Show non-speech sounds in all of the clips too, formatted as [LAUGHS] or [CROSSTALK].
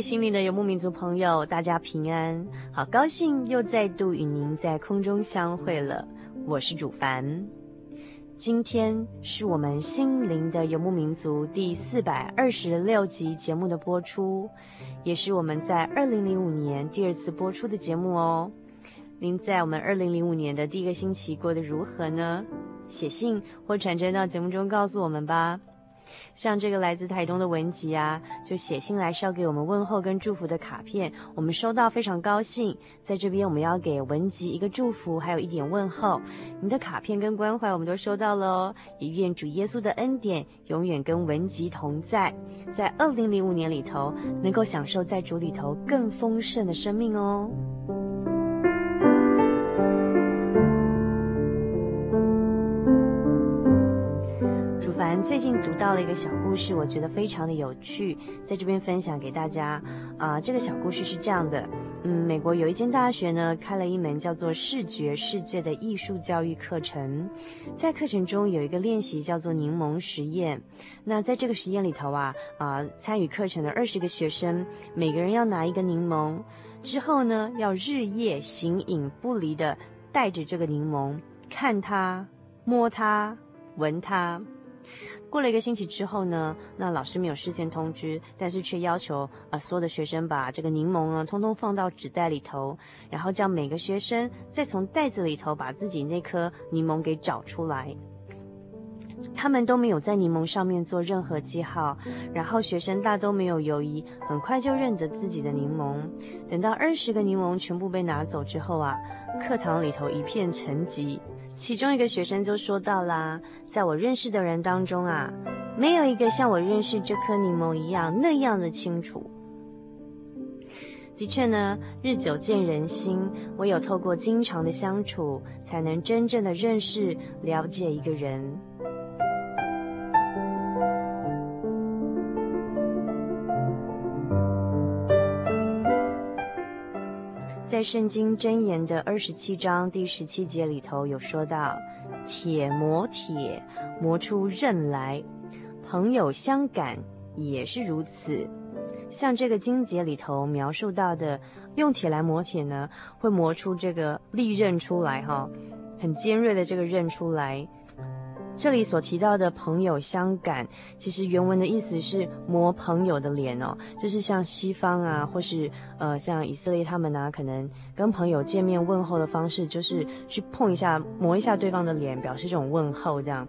心灵的游牧民族朋友，大家平安，好高兴又再度与您在空中相会了。我是主凡，今天是我们心灵的游牧民族第四百二十六集节目的播出，也是我们在二零零五年第二次播出的节目哦。您在我们二零零五年的第一个星期过得如何呢？写信或传真到节目中告诉我们吧。像这个来自台东的文吉啊，就写信来捎给我们问候跟祝福的卡片，我们收到非常高兴。在这边我们要给文吉一个祝福，还有一点问候。你的卡片跟关怀我们都收到了哦，也愿主耶稣的恩典永远跟文吉同在，在二零零五年里头能够享受在主里头更丰盛的生命哦。最近读到了一个小故事，我觉得非常的有趣，在这边分享给大家。啊、这个小故事是这样的：嗯，美国有一间大学呢，开了一门叫做“视觉世界”的艺术教育课程。在课程中有一个练习叫做柠檬实验。那在这个实验里头啊，啊、参与课程的二十个学生，每个人要拿一个柠檬，之后呢，要日夜形影不离的带着这个柠檬，看它、摸它、闻它。过了一个星期之后呢，那老师没有事先通知，但是却要求啊所有的学生把这个柠檬啊通通放到纸袋里头，然后叫每个学生再从袋子里头把自己那颗柠檬给找出来。他们都没有在柠檬上面做任何记号，然后学生大都没有犹疑，很快就认得自己的柠檬。等到二十个柠檬全部被拿走之后啊，课堂里头一片沉寂。其中一个学生就说到啦，在我认识的人当中啊，没有一个像我认识这颗柠檬一样那样的清楚。的确呢，日久见人心，唯有透过经常的相处，才能真正的认识、了解一个人。在圣经箴言的二十七章第十七节里头有说到：“铁磨铁，磨出刃来；朋友相感也是如此。”像这个经节里头描述到的，用铁来磨铁呢，会磨出这个利刃出来，哈，很尖锐的这个刃出来。这里所提到的朋友相感，其实原文的意思是磨朋友的脸哦，就是像西方啊，或是呃像以色列他们啊，可能跟朋友见面问候的方式，就是去碰一下、磨一下对方的脸，表示这种问候。这样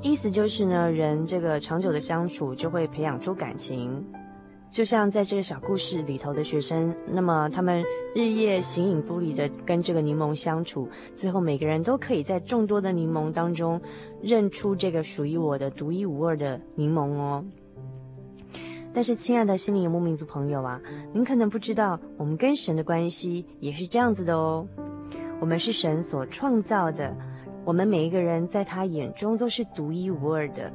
意思就是呢，人这个长久的相处就会培养出感情。就像在这个小故事里头的学生，那么他们日夜形影不离的跟这个柠檬相处，最后每个人都可以在众多的柠檬当中认出这个属于我的独一无二的柠檬哦。但是，亲爱的心灵游牧民族朋友啊，您可能不知道，我们跟神的关系也是这样子的哦。我们是神所创造的，我们每一个人在他眼中都是独一无二的。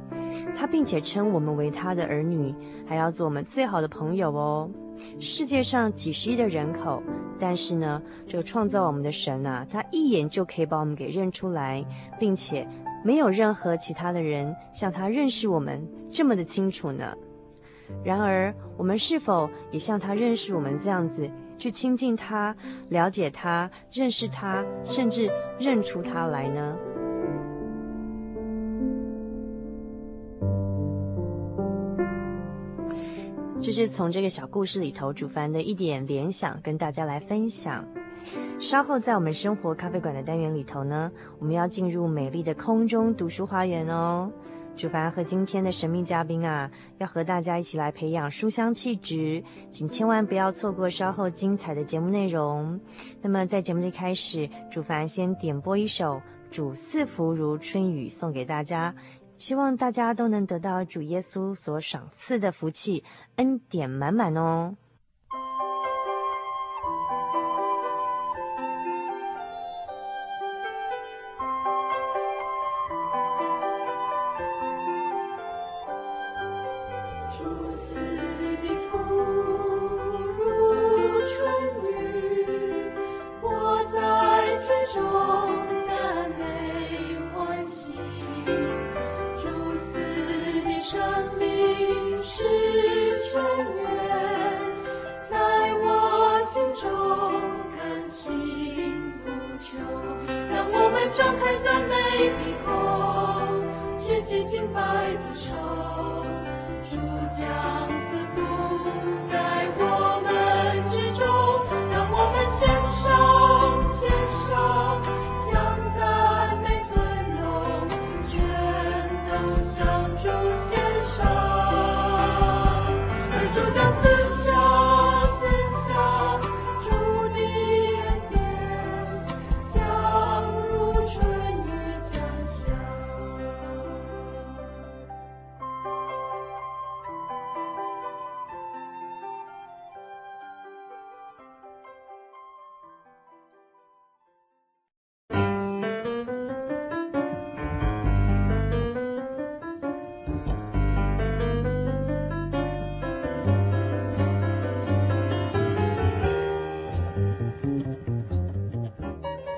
他并且称我们为他的儿女，还要做我们最好的朋友哦。世界上几十亿的人口，但是呢，这个创造我们的神啊，他一眼就可以把我们给认出来，并且没有任何其他的人像他认识我们这么的清楚呢。然而，我们是否也像他认识我们这样子，去亲近他、了解他、认识他，甚至认出他来呢？这是从这个小故事里头，主凡的一点联想，跟大家来分享。稍后在我们生活咖啡馆的单元里头呢，我们要进入美丽的空中读书花园哦。主凡和今天的神秘嘉宾啊，要和大家一起来培养书香气质，请千万不要错过稍后精彩的节目内容。那么在节目的一开始，主凡先点播一首《主赐福如春雨》送给大家。希望大家都能得到主耶稣所赏赐的福气，恩典满满哦。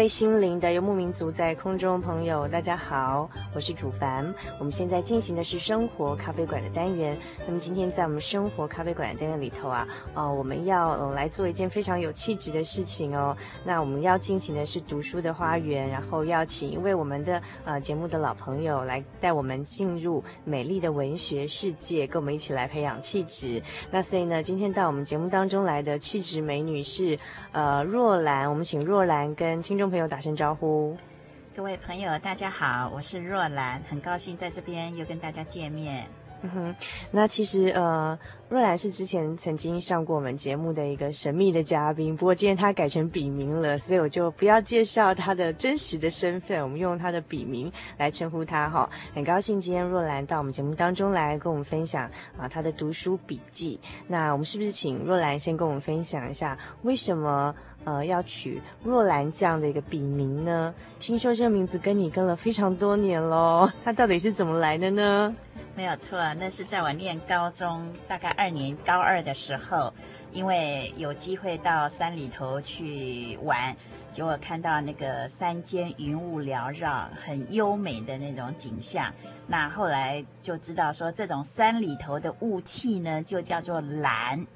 位心灵的游牧民族在空中朋友，大家好，我是主凡。我们现在进行的是生活咖啡馆的单元。那么今天在我们生活咖啡馆的单元里头啊，哦，我们要来做一件非常有气质的事情哦。那我们要进行的是读书的花园，然后要请一位我们的呃节目的老朋友来带我们进入美丽的文学世界，跟我们一起来培养气质。那所以呢，今天到我们节目当中来的气质美女是呃若兰，我们请若兰跟听。众众朋友，打声招呼。各位朋友，大家好，我是若兰，很高兴在这边又跟大家见面。嗯哼，那其实呃，若兰是之前曾经上过我们节目的一个神秘的嘉宾，不过今天她改成笔名了，所以我就不要介绍她的真实的身份，我们用她的笔名来称呼她哈。很高兴今天若兰到我们节目当中来跟我们分享啊她的读书笔记。那我们是不是请若兰先跟我们分享一下为什么？呃，要取若兰这样的一个笔名呢？听说这个名字跟你跟了非常多年喽，它到底是怎么来的呢？没有错，那是在我念高中大概二年高二的时候，因为有机会到山里头去玩，结果看到那个山间云雾缭绕，很优美的那种景象。那后来就知道说，这种山里头的雾气呢，就叫做兰。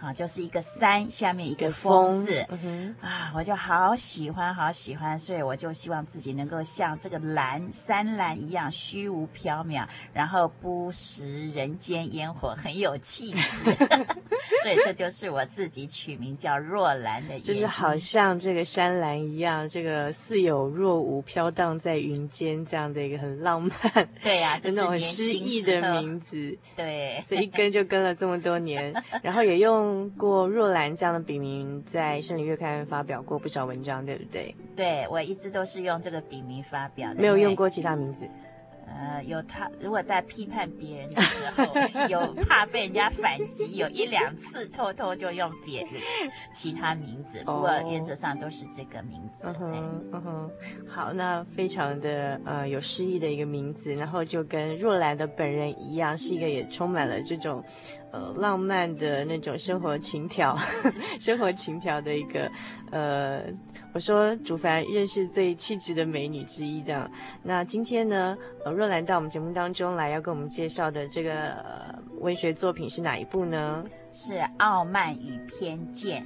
好，就是一个山下面一个风字，嗯、啊，我就好喜欢，好喜欢，所以我就希望自己能够像这个蓝山蓝一样虚无缥缈，然后不食人间烟火，很有气质。[LAUGHS] 所以这就是我自己取名叫若兰的意思，就是好像这个山兰一样，这个似有若无，飘荡在云间这样的一个很浪漫，对呀、[LAUGHS] 啊，就是那种诗意的名字，对，所以一跟就跟了这么多年，[LAUGHS] 然后也用。用过若兰这样的笔名，在《圣礼月刊》发表过不少文章，对不对？对，我一直都是用这个笔名发表的，没有用过其他名字。呃，有他，如果在批判别人的时候，有怕被人家反击，有一两次偷偷就用别的其他名字，不过原则上都是这个名字。嗯哼，嗯哼，好，那非常的呃有诗意的一个名字，然后就跟若兰的本人一样，是一个也充满了这种。呃，浪漫的那种生活情调，[LAUGHS] 生活情调的一个，呃，我说主凡认识最气质的美女之一，这样。那今天呢，呃，若兰到我们节目当中来，要跟我们介绍的这个、呃、文学作品是哪一部呢？是《傲慢与偏见》。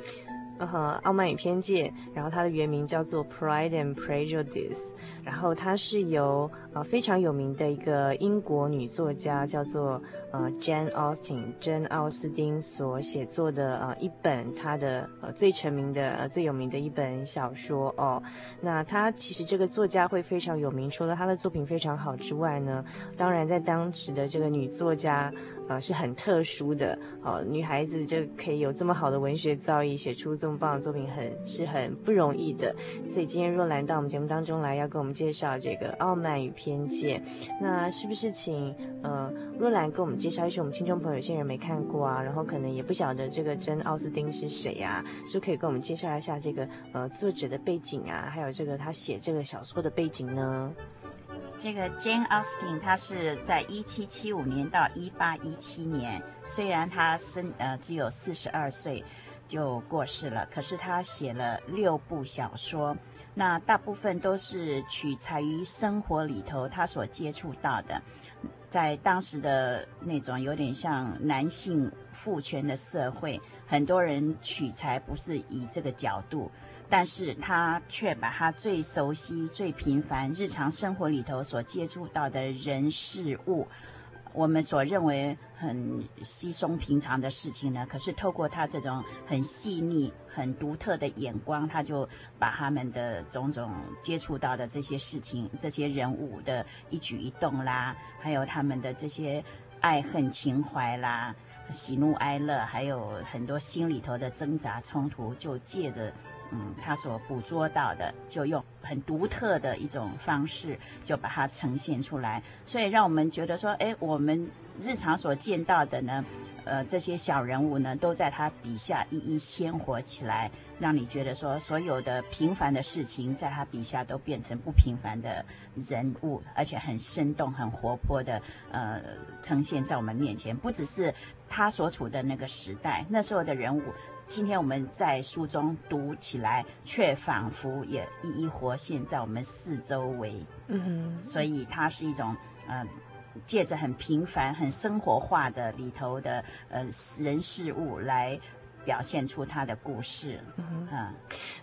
嗯哼，《傲慢与偏见》，然后它的原名叫做《Pride and Prejudice》，然后它是由呃非常有名的一个英国女作家叫做呃 Jane Austen 珍奥斯汀所写作的呃一本她的呃最成名的呃最有名的一本小说哦。那她其实这个作家会非常有名，除了她的作品非常好之外呢，当然在当时的这个女作家。呃，是很特殊的，哦，女孩子就可以有这么好的文学造诣，写出这么棒的作品，很是很不容易的。所以今天若兰到我们节目当中来，要跟我们介绍这个《傲慢与偏见》，那是不是请呃若兰跟我们介绍一下？我们听众朋友有些人没看过啊，然后可能也不晓得这个真奥斯汀是谁啊，是不是可以跟我们介绍一下这个呃作者的背景啊，还有这个他写这个小说的背景呢？这个 Jane Austen，她是在一七七五年到一八一七年，虽然她生呃只有四十二岁就过世了，可是她写了六部小说，那大部分都是取材于生活里头他所接触到的，在当时的那种有点像男性父权的社会，很多人取材不是以这个角度。但是他却把他最熟悉、最平凡日常生活里头所接触到的人事物，我们所认为很稀松平常的事情呢，可是透过他这种很细腻、很独特的眼光，他就把他们的种种接触到的这些事情、这些人物的一举一动啦，还有他们的这些爱恨情怀啦、喜怒哀乐，还有很多心里头的挣扎冲突，就借着。嗯，他所捕捉到的，就用很独特的一种方式，就把它呈现出来，所以让我们觉得说，哎，我们日常所见到的呢，呃，这些小人物呢，都在他笔下一一鲜活起来，让你觉得说，所有的平凡的事情，在他笔下都变成不平凡的人物，而且很生动、很活泼的，呃，呈现在我们面前。不只是他所处的那个时代，那时候的人物。今天我们在书中读起来，却仿佛也一一活现在我们四周围。嗯哼，所以它是一种，呃，借着很平凡、很生活化的里头的呃人事物来。表现出他的故事，嗯，啊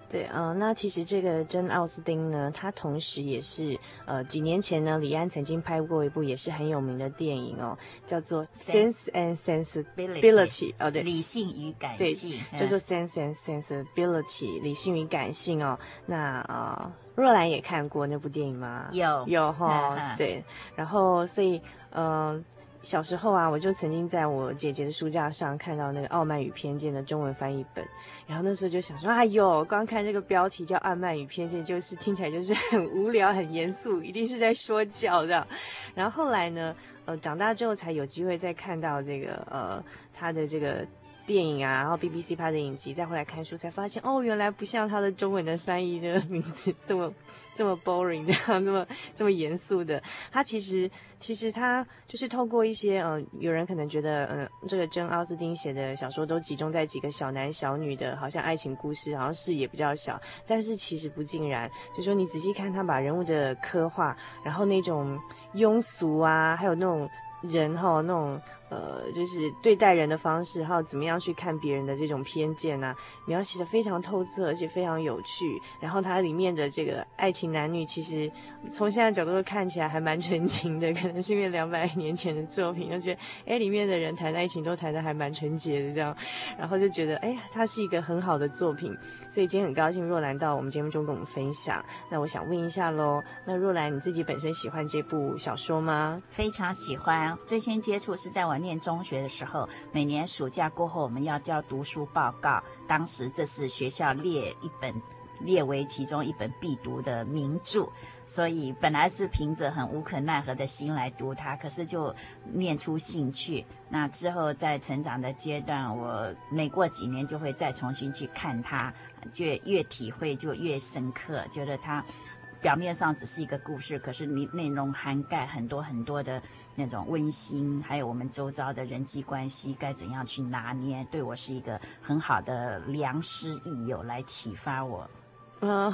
对，嗯、呃，那其实这个珍奥斯汀呢，他同时也是，呃，几年前呢，李安曾经拍过一部也是很有名的电影哦，叫做《Sense and Sensibility》哦，对，理性与感性，对，叫做《Sense and Sensibility》，理性与感性哦。那呃，若兰也看过那部电影吗？有，有哈、哦，对，然后所以，嗯、呃。小时候啊，我就曾经在我姐姐的书架上看到那个《傲慢与偏见》的中文翻译本，然后那时候就想说，哎呦，光看这个标题叫《傲慢与偏见》，就是听起来就是很无聊、很严肃，一定是在说教的。然后后来呢，呃，长大之后才有机会再看到这个呃他的这个。电影啊，然后 BBC 拍的影集，再回来看书才发现，哦，原来不像他的中文的翻译的名字这么 [LAUGHS] 这么 boring，这样这么这么严肃的。他其实其实他就是透过一些，呃，有人可能觉得，嗯、呃，这个珍奥斯汀写的小说都集中在几个小男小女的，好像爱情故事，好像视野比较小，但是其实不尽然。就说你仔细看他把人物的刻画，然后那种庸俗啊，还有那种人哈那种。呃，就是对待人的方式，还有怎么样去看别人的这种偏见啊，描写的非常透彻，而且非常有趣。然后它里面的这个爱情男女，其实从现在角度看起来还蛮纯情的，可能是因为两百年前的作品，就觉得哎，里面的人谈爱情都谈得还蛮纯洁的这样，然后就觉得哎呀，它是一个很好的作品。所以今天很高兴若兰到我们节目中跟我们分享。那我想问一下喽，那若兰你自己本身喜欢这部小说吗？非常喜欢，最先接触是在我念中学的时候，每年暑假过后我们要交读书报告，当时这是学校列一本，列为其中一本必读的名著，所以本来是凭着很无可奈何的心来读它，可是就念出兴趣。那之后在成长的阶段，我每过几年就会再重新去看它，就越体会就越深刻，觉得它。表面上只是一个故事，可是你内容涵盖很多很多的那种温馨，还有我们周遭的人际关系该怎样去拿捏，对我是一个很好的良师益友来启发我。嗯，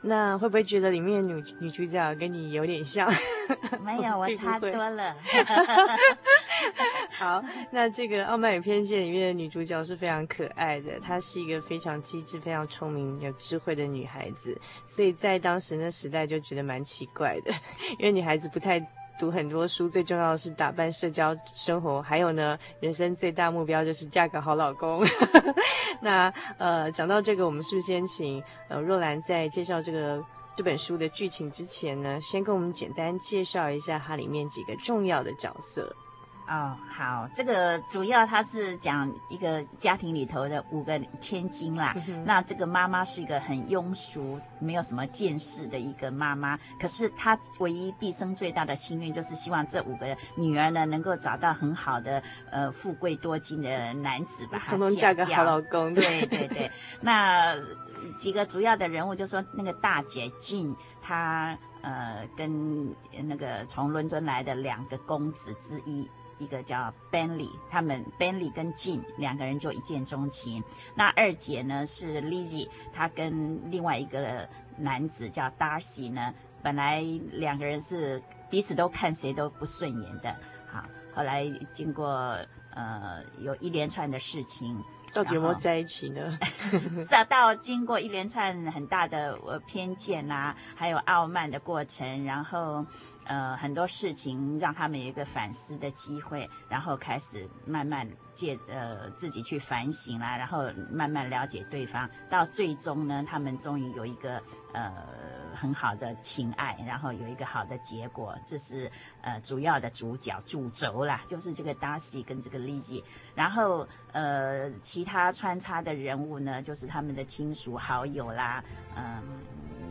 那会不会觉得里面女女主角跟你有点像？[LAUGHS] 没有，我差多了。[LAUGHS] 好，那这个《傲慢与偏见》里面的女主角是非常可爱的，她是一个非常机智、非常聪明、有智慧的女孩子，所以在当时那时代就觉得蛮奇怪的，因为女孩子不太读很多书，最重要的是打扮、社交、生活，还有呢，人生最大目标就是嫁个好老公。[LAUGHS] 那呃，讲到这个，我们是不是先请呃若兰在介绍这个这本书的剧情之前呢，先跟我们简单介绍一下它里面几个重要的角色？哦，好，这个主要他是讲一个家庭里头的五个千金啦。嗯、那这个妈妈是一个很庸俗、没有什么见识的一个妈妈，可是她唯一毕生最大的心愿就是希望这五个女儿呢能够找到很好的呃富贵多金的男子把她嫁个好老公。对对对，[LAUGHS] 那几个主要的人物就说那个大姐 Jean，她呃跟那个从伦敦来的两个公子之一。一个叫 Benly，他们 Benly 跟 Jean 两个人就一见钟情。那二姐呢是 Lizzie，她跟另外一个男子叫 Darcy 呢，本来两个人是彼此都看谁都不顺眼的。好，后来经过呃有一连串的事情。到底有没有在一起呢？[LAUGHS] 是啊，到经过一连串很大的呃偏见啦、啊，还有傲慢的过程，然后呃很多事情让他们有一个反思的机会，然后开始慢慢借呃自己去反省啦，然后慢慢了解对方，到最终呢，他们终于有一个呃。很好的情爱，然后有一个好的结果，这是呃主要的主角主轴啦，就是这个 Darcy 跟这个 Lizzie，然后呃其他穿插的人物呢，就是他们的亲属好友啦，嗯、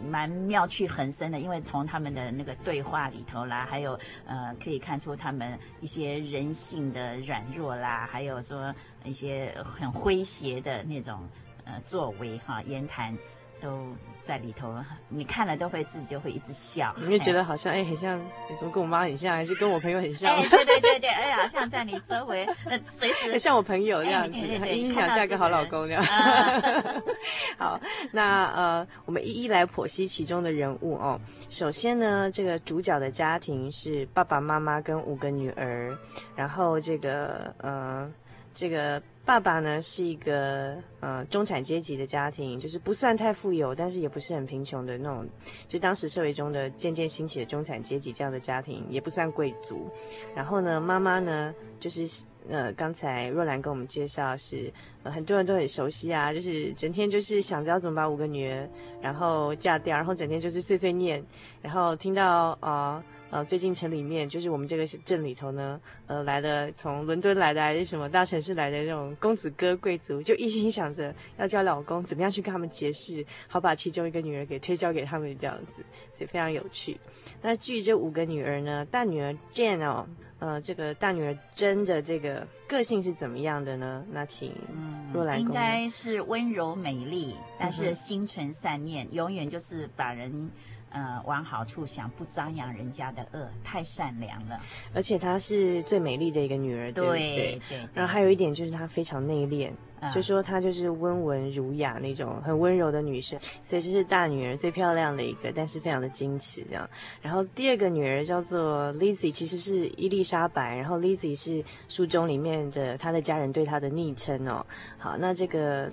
蛮妙趣横生的，因为从他们的那个对话里头啦，还有呃可以看出他们一些人性的软弱啦，还有说一些很诙谐的那种呃作为哈言谈。都在里头，你看了都会自己就会一直笑，你会觉得好像哎，很像，你怎么跟我妈很像，还是跟我朋友很像？哎，对对对对，哎，好像在你周围，随时 [LAUGHS] 像我朋友这样子，一定想嫁个好老公这样。[LAUGHS] 好，那呃，我们一一来剖析其中的人物哦。首先呢，这个主角的家庭是爸爸妈妈跟五个女儿，然后这个呃，这个。爸爸呢是一个呃中产阶级的家庭，就是不算太富有，但是也不是很贫穷的那种，就当时社会中的渐渐兴起的中产阶级这样的家庭，也不算贵族。然后呢，妈妈呢就是呃刚才若兰跟我们介绍是很多人都很熟悉啊，就是整天就是想着要怎么把五个女儿然后嫁掉，然后整天就是碎碎念，然后听到啊。呃，最近城里面就是我们这个镇里头呢，呃，来的从伦敦来的还是什么大城市来的那种公子哥贵族，就一心想着要交老公，怎么样去跟他们结识，好把其中一个女儿给推交给他们这样子，所以非常有趣。那至于这五个女儿呢，大女儿 Jane 哦，呃，这个大女儿真的这个个性是怎么样的呢？那请若兰、嗯、应该是温柔美丽，但是心存善念，嗯、永远就是把人。呃，往好处想，不张扬人家的恶，太善良了。而且她是最美丽的一个女儿，对不对？对对。然后还有一点就是她非常内敛，嗯、就说她就是温文儒雅那种很温柔的女生，所以这是大女儿最漂亮的一个，但是非常的矜持这样。然后第二个女儿叫做 Lizzie，其实是伊丽莎白，然后 Lizzie 是书中里面的她的家人对她的昵称哦。好，那这个。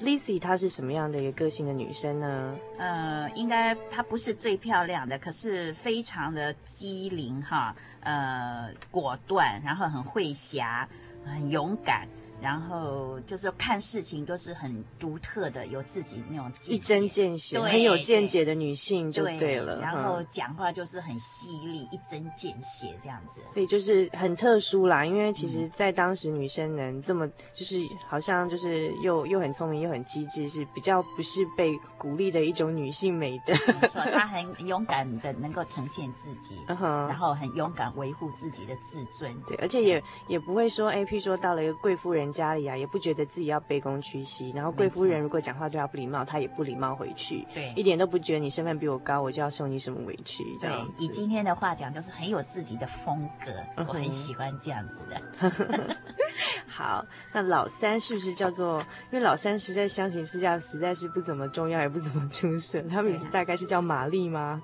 Lizzie 她是什么样的一个个性的女生呢？呃，应该她不是最漂亮的，可是非常的机灵哈，呃，果断，然后很会侠，很勇敢。然后就是看事情都是很独特的，有自己那种一针见血，很有见解的女性就对了。对，然后讲话就是很犀利，嗯、一针见血这样子。所以就是很特殊啦，因为其实，在当时女生能这么就是好像就是又又很聪明又很机智，是比较不是被鼓励的一种女性美德。没错，她很勇敢的能够呈现自己，[LAUGHS] 然后很勇敢维护自己的自尊。对，而且也也不会说，哎，譬如说到了一个贵夫人。家里啊，也不觉得自己要卑躬屈膝，然后贵夫人如果讲话对她不礼貌，她也不礼貌回去，对，一点都不觉得你身份比我高，我就要受你什么委屈。对，以今天的话讲，就是很有自己的风格，嗯、我很喜欢这样子的。[LAUGHS] 好，那老三是不是叫做？因为老三实在相形之下实在是不怎么重要，也不怎么出色，他名字大概是叫玛丽吗？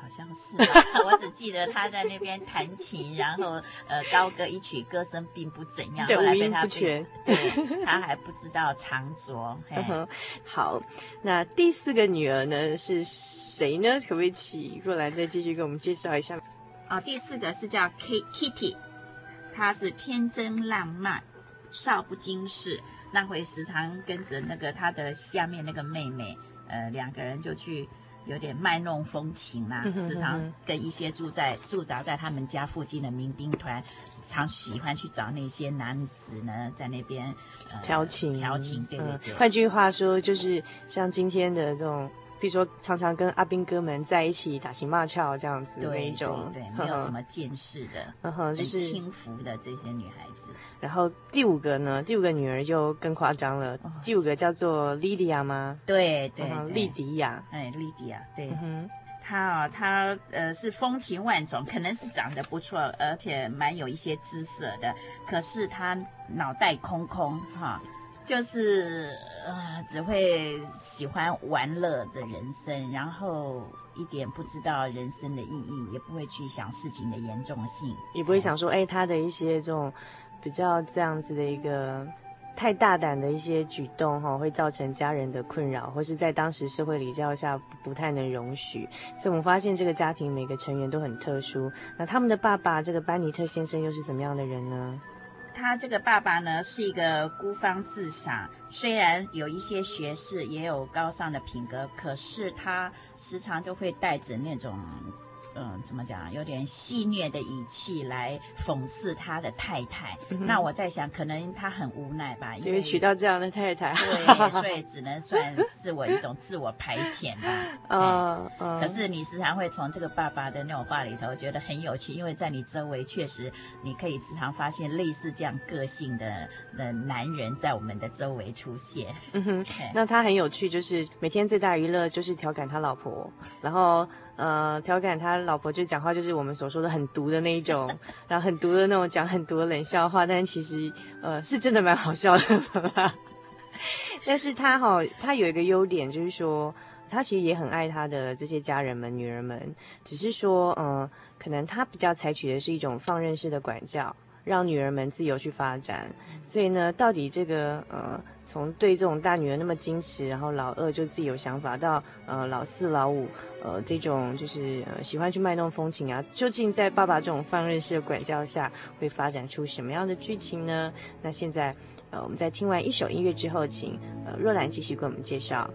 好像是吧，我只记得他在那边弹琴，然后呃高歌一曲，歌声并不怎样，后来被他对，他还不知道长拙。好，那第四个女儿呢是谁呢？可不可以请若兰再继续给我们介绍一下？哦，第四个是叫 Kitty，她是天真浪漫，少不经事，那会时常跟着那个他的下面那个妹妹，呃，两个人就去。有点卖弄风情啦，时常跟一些住在驻扎在他们家附近的民兵团，常喜欢去找那些男子呢，在那边调情。调情，对对对。换句话说，就是像今天的这种。比如说，常常跟阿兵哥们在一起打情骂俏这样子的那种，对，没有什么见识的，[LAUGHS] 嗯哼，就是轻浮的这些女孩子。然后第五个呢，第五个女儿就更夸张了，哦、第五个叫做莉迪亚吗？对对，莉迪亚，哎，莉迪亚，对，她啊，她呃是风情万种，可能是长得不错，而且蛮有一些姿色的，可是她脑袋空空哈。就是呃，只会喜欢玩乐的人生，然后一点不知道人生的意义，也不会去想事情的严重性，也不会想说，哎，他的一些这种比较这样子的一个太大胆的一些举动，哈，会造成家人的困扰，或是在当时社会礼教下不太能容许。所以我们发现这个家庭每个成员都很特殊。那他们的爸爸这个班尼特先生又是怎么样的人呢？他这个爸爸呢，是一个孤芳自赏，虽然有一些学识，也有高尚的品格，可是他时常就会带着那种。嗯，怎么讲？有点戏谑的语气来讽刺他的太太。嗯、那我在想，可能他很无奈吧，因为娶到这样的太太，对，所以只能算是我一种自我排遣吧。[LAUGHS] 嗯嗯。可是你时常会从这个爸爸的那种话里头觉得很有趣，因为在你周围确实你可以时常发现类似这样个性的的男人在我们的周围出现。嗯哼。那他很有趣，就是每天最大娱乐就是调侃他老婆，然后。呃，调侃他老婆就讲话，就是我们所说的很毒的那一种，[LAUGHS] 然后很毒的那种讲很毒的冷笑话，但其实呃是真的蛮好笑的。[LAUGHS] 但是他哈、他有一个优点，就是说他其实也很爱他的这些家人们、女人们，只是说呃，可能他比较采取的是一种放任式的管教。让女儿们自由去发展，所以呢，到底这个呃，从对这种大女儿那么矜持，然后老二就自己有想法，到呃老四、老五呃这种就是喜欢去卖弄风情啊，究竟在爸爸这种放任式的管教下，会发展出什么样的剧情呢？那现在呃，我们在听完一首音乐之后，请呃若兰继续给我们介绍。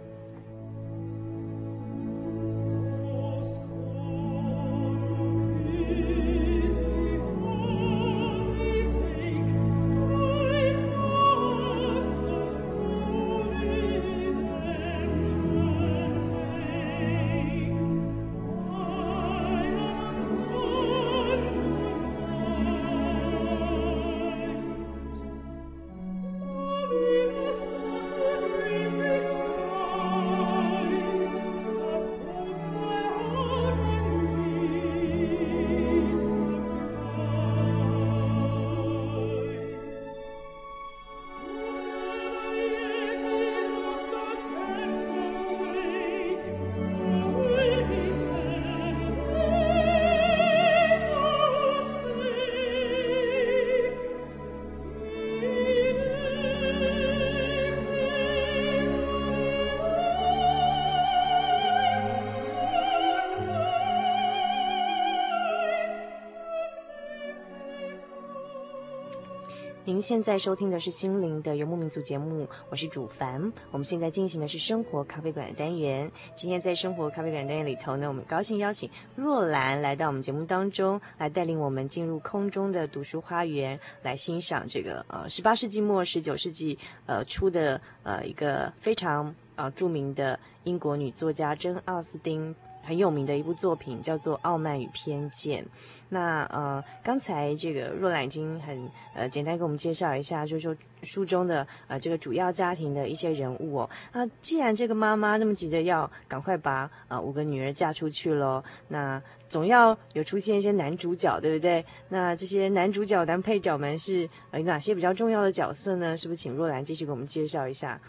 您现在收听的是《心灵的游牧民族》节目，我是主凡。我们现在进行的是生活咖啡馆的单元。今天在生活咖啡馆单元里头呢，我们高兴邀请若兰来到我们节目当中，来带领我们进入空中的读书花园，来欣赏这个呃十八世纪末十九世纪呃初的呃一个非常呃著名的英国女作家珍奥斯汀。很有名的一部作品叫做《傲慢与偏见》。那呃，刚才这个若兰已经很呃简单给我们介绍一下，就是说书中的呃这个主要家庭的一些人物哦。那既然这个妈妈那么急着要赶快把呃五个女儿嫁出去喽，那总要有出现一些男主角，对不对？那这些男主角、男配角们是呃哪些比较重要的角色呢？是不是请若兰继续给我们介绍一下？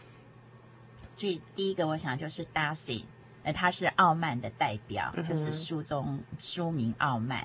最第一个，我想就是 Darcy。呃，他是傲慢的代表，就是书中书名《傲慢》。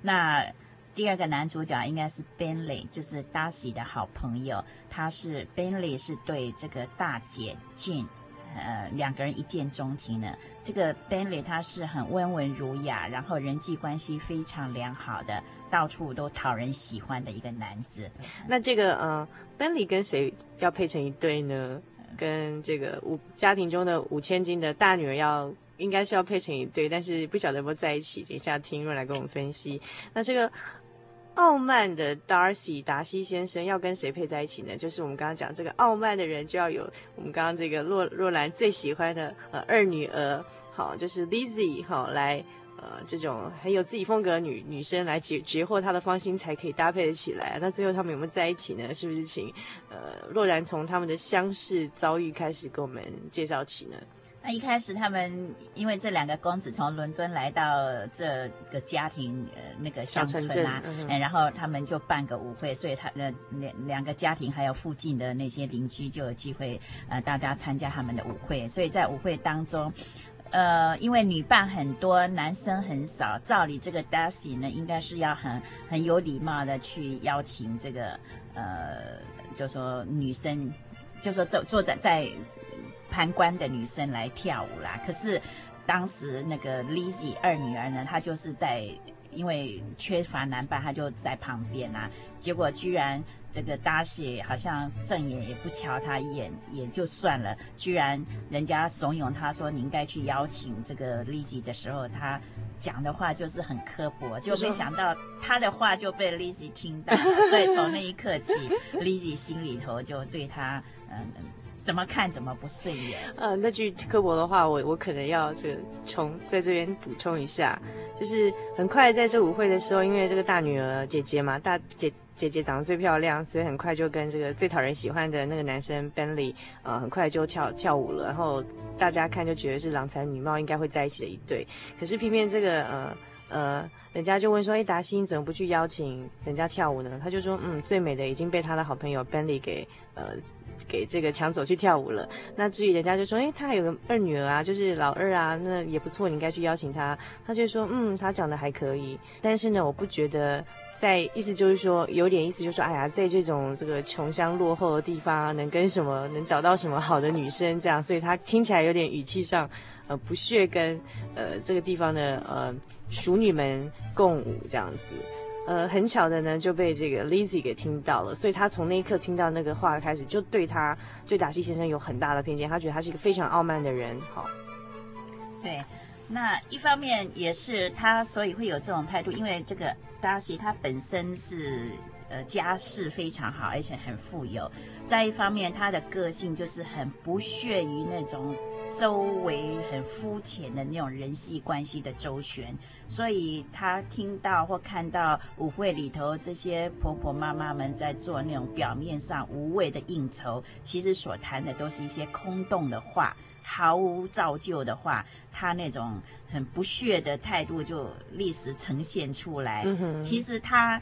那第二个男主角应该是 Bingley，就是 Darcy 的好朋友。他是 Bingley 是对这个大姐 Jane，呃，两个人一见钟情的。这个 Bingley 他是很温文儒雅，然后人际关系非常良好的，到处都讨人喜欢的一个男子。那这个呃，Bingley 跟谁要配成一对呢？跟这个五家庭中的五千金的大女儿要应该是要配成一对，但是不晓得有没有在一起。等一下听若来跟我们分析。那这个傲慢的 Darcy 达西先生要跟谁配在一起呢？就是我们刚刚讲这个傲慢的人就要有我们刚刚这个若若兰最喜欢的呃二女儿，好，就是 Lizzie 好来。呃，这种很有自己风格的女女生来截截获他的芳心，才可以搭配得起来。那最后他们有没有在一起呢？是不是请呃若然从他们的相识遭遇开始给我们介绍起呢？那一开始他们因为这两个公子从伦敦来到这个家庭呃那个乡村啊，嗯，然后他们就办个舞会，所以他呃两两个家庭还有附近的那些邻居就有机会呃大家参加他们的舞会，所以在舞会当中。呃，因为女伴很多，男生很少，照理这个 Darcy 呢，应该是要很很有礼貌的去邀请这个呃，就说女生，就说坐坐在在旁观的女生来跳舞啦。可是当时那个 Lizzie 二女儿呢，她就是在因为缺乏男伴，他就在旁边啊。结果居然。这个 Darcy 好像正眼也不瞧他一眼，也就算了。居然人家怂恿他说，你应该去邀请这个 Lizzie 的时候，他讲的话就是很刻薄，就没想到他的话就被 Lizzie 听到，所以从那一刻起，[LAUGHS] Lizzie 心里头就对他嗯怎么看怎么不顺眼。呃，那句刻薄的话，我我可能要这个从在这边补充一下，就是很快在这舞会的时候，因为这个大女儿姐姐嘛，大姐。姐姐长得最漂亮，所以很快就跟这个最讨人喜欢的那个男生 Bentley，呃，很快就跳跳舞了。然后大家看就觉得是郎才女貌，应该会在一起的一对。可是偏偏这个呃呃，人家就问说：“哎，达西怎么不去邀请人家跳舞呢？”他就说：“嗯，最美的已经被他的好朋友 Bentley 给呃给这个抢走去跳舞了。那至于人家就说：‘哎，他还有个二女儿啊，就是老二啊，那也不错，你应该去邀请他。’他就说：‘嗯，他长得还可以，但是呢，我不觉得。’在意思就是说，有点意思就是说，哎呀，在这种这个穷乡落后的地方，能跟什么，能找到什么好的女生这样，所以他听起来有点语气上，呃，不屑跟呃这个地方的呃熟女们共舞这样子。呃，很巧的呢，就被这个 Lizzie 给听到了，所以他从那一刻听到那个话开始，就对他对达西先生有很大的偏见，他觉得他是一个非常傲慢的人。好，对，那一方面也是他所以会有这种态度，因为这个。达西他本身是呃家世非常好，而且很富有。再一方面，他的个性就是很不屑于那种周围很肤浅的那种人际关系的周旋。所以他听到或看到舞会里头这些婆婆妈妈们在做那种表面上无谓的应酬，其实所谈的都是一些空洞的话。毫无造就的话，他那种很不屑的态度就立时呈现出来。嗯、其实他，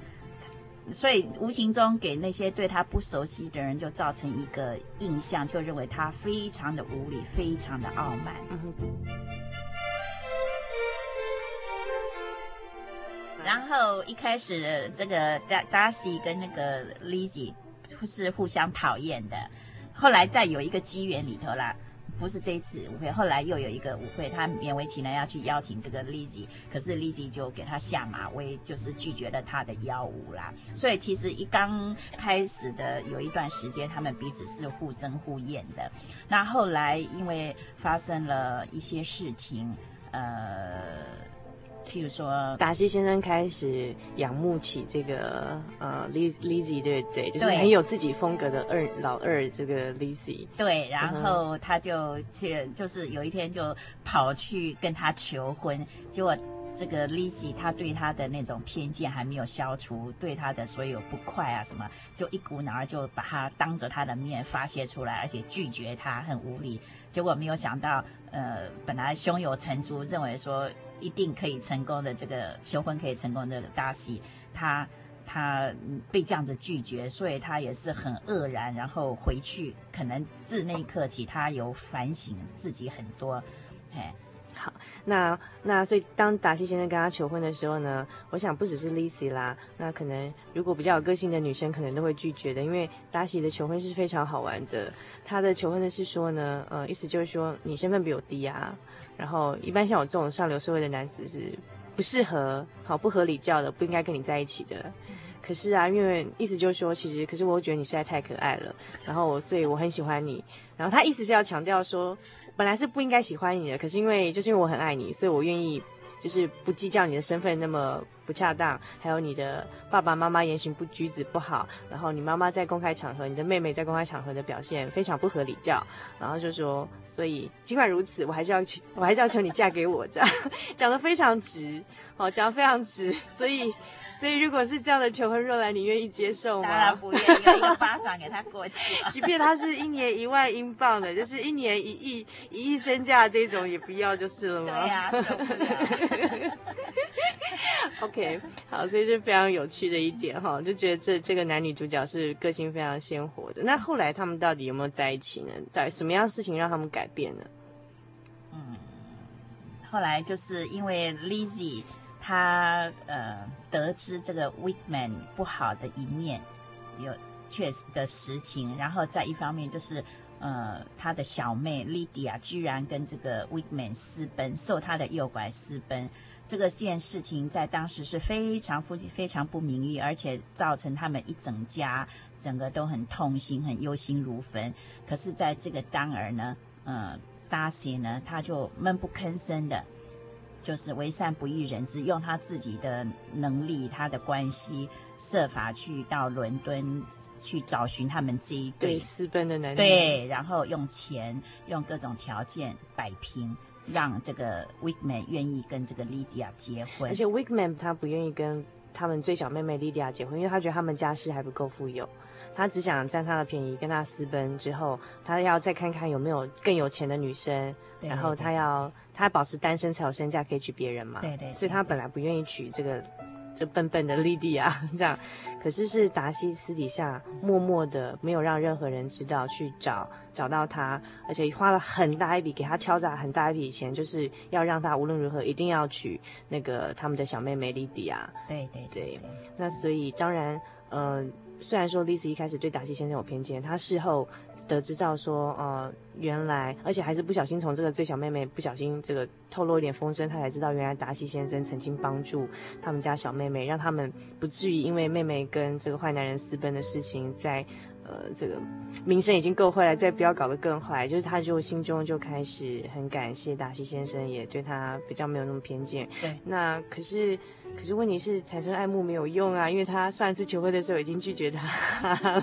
所以无形中给那些对他不熟悉的人就造成一个印象，就认为他非常的无理，非常的傲慢。嗯、然后一开始这个达达西跟那个 Lizzie 是互相讨厌的，后来再有一个机缘里头啦。不是这一次舞会，后来又有一个舞会，他勉为其难要去邀请这个 Lizzy，可是 Lizzy 就给他下马威，就是拒绝了他的邀舞啦。所以其实一刚开始的有一段时间，他们彼此是互憎互厌的。那后来因为发生了一些事情，呃。譬如说，达西先生开始仰慕起这个呃，Lizzy，对不对？就是很有自己风格的二老二这个 Lizzy。对，然后他就去，就是有一天就跑去跟他求婚，结果这个 Lizzy 他对他的那种偏见还没有消除，对他的所有不快啊什么，就一股脑儿就把他当着他的面发泄出来，而且拒绝他，很无理。结果没有想到，呃，本来胸有成竹，认为说。一定可以成功的这个求婚可以成功的大喜，他他被这样子拒绝，所以他也是很愕然，然后回去可能自那一刻起，他有反省自己很多。嘿，好，那那所以当达西先生跟他求婚的时候呢，我想不只是 Lizzy 啦，那可能如果比较有个性的女生可能都会拒绝的，因为达西的求婚是非常好玩的。他的求婚的是说呢，呃，意思就是说你身份比我低啊。然后，一般像我这种上流社会的男子是不适合、好不合礼教的，不应该跟你在一起的。可是啊，因为意思就是说，其实可是我觉得你实在太可爱了，然后我所以我很喜欢你。然后他意思是要强调说，本来是不应该喜欢你的，可是因为就是因为我很爱你，所以我愿意。就是不计较你的身份那么不恰当，还有你的爸爸妈妈言行不举止不好，然后你妈妈在公开场合，你的妹妹在公开场合的表现非常不合礼教，然后就说，所以尽管如此，我还是要求，我还是要求你嫁给我，这样讲的非常直，哦，讲的非常直，所以。所以，如果是这样的求婚，若兰，你愿意接受吗？当然不愿意，一个巴掌给他过去。[LAUGHS] 即便他是一年一万英镑的，就是一年一亿、一亿身价这种，也不要就是了吗？对呀、啊，受不了。[LAUGHS] OK，好，所以是非常有趣的一点哈，就觉得这这个男女主角是个性非常鲜活的。那后来他们到底有没有在一起呢？到底什么样的事情让他们改变呢？嗯，后来就是因为 Lizzy。她呃得知这个 w i k m a n 不好的一面，有确实的实情，然后再一方面就是呃他的小妹 Lydia 居然跟这个 Wigman 私奔，受他的诱拐私奔，这个件事情在当时是非常夫妻非常不名誉，而且造成他们一整家整个都很痛心，很忧心如焚。可是在这个当儿呢，呃 Darcy 呢他就闷不吭声的。就是为善不欲人知，用他自己的能力、他的关系，设法去到伦敦去找寻他们这一对，对私奔的男人。对，然后用钱、用各种条件摆平，让这个 Wickman 愿意跟这个 Lydia 结婚。而且 Wickman 他不愿意跟他们最小妹妹 Lydia 结婚，因为他觉得他们家世还不够富有，他只想占他的便宜，跟他私奔之后，他要再看看有没有更有钱的女生，然后他要。他保持单身才有身价可以娶别人嘛？对对，对，对，所以他本来不愿意娶这个这笨笨的莉迪亚 [LAUGHS] 这样，可是是达西私底下默默的没有让任何人知道去找找到他，而且花了很大一笔给他敲诈很大一笔钱，就是要让他无论如何一定要娶那个他们的小妹妹莉迪亚。对对对，对，那所以当然，嗯、呃。虽然说 Lizzy 一开始对达西先生有偏见，她事后得知到说，呃，原来而且还是不小心从这个最小妹妹不小心这个透露一点风声，她才知道原来达西先生曾经帮助他们家小妹妹，让他们不至于因为妹妹跟这个坏男人私奔的事情在。呃，这个名声已经够坏了，再不要搞得更坏。就是他就心中就开始很感谢达西先生，也对他比较没有那么偏见。对，那可是可是问题是产生爱慕没有用啊，因为他上一次求婚的时候已经拒绝他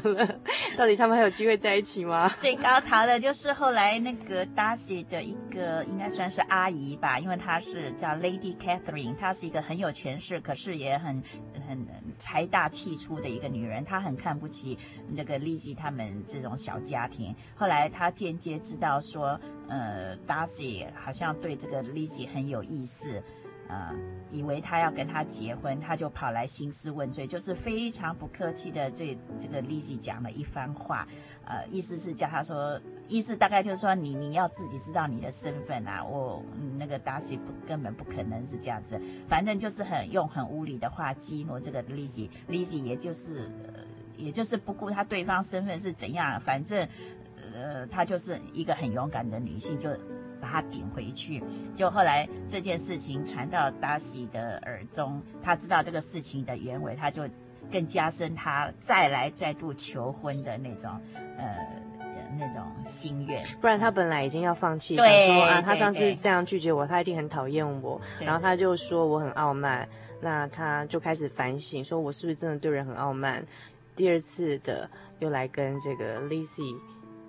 了。[LAUGHS] 到底他们还有机会在一起吗？最高潮的就是后来那个 Darcy 的一个应该算是阿姨吧，因为她是叫 Lady Catherine，她是一个很有权势，可是也很很财大气粗的一个女人，她很看不起这个丽。及他们这种小家庭，后来她间接知道说，呃，Darcy 好像对这个 Lizzy 很有意思，呃，以为他要跟他结婚，他就跑来兴师问罪，就是非常不客气的对这个 Lizzy 讲了一番话，呃，意思是叫他说，意思大概就是说你你要自己知道你的身份啊，我、那个 Darcy 不根本不可能是这样子，反正就是很用很无理的话激怒这个 Lizzy，Lizzy 也就是。呃也就是不顾他对方身份是怎样，反正呃，她就是一个很勇敢的女性，就把他顶回去。就后来这件事情传到达喜的耳中，他知道这个事情的原委，他就更加深他再来再度求婚的那种呃。那种心愿，不然他本来已经要放弃，想说啊，他上次这样拒绝我，他一定很讨厌我。然后他就说我很傲慢，那他就开始反省，说我是不是真的对人很傲慢？第二次的又来跟这个 Lizzie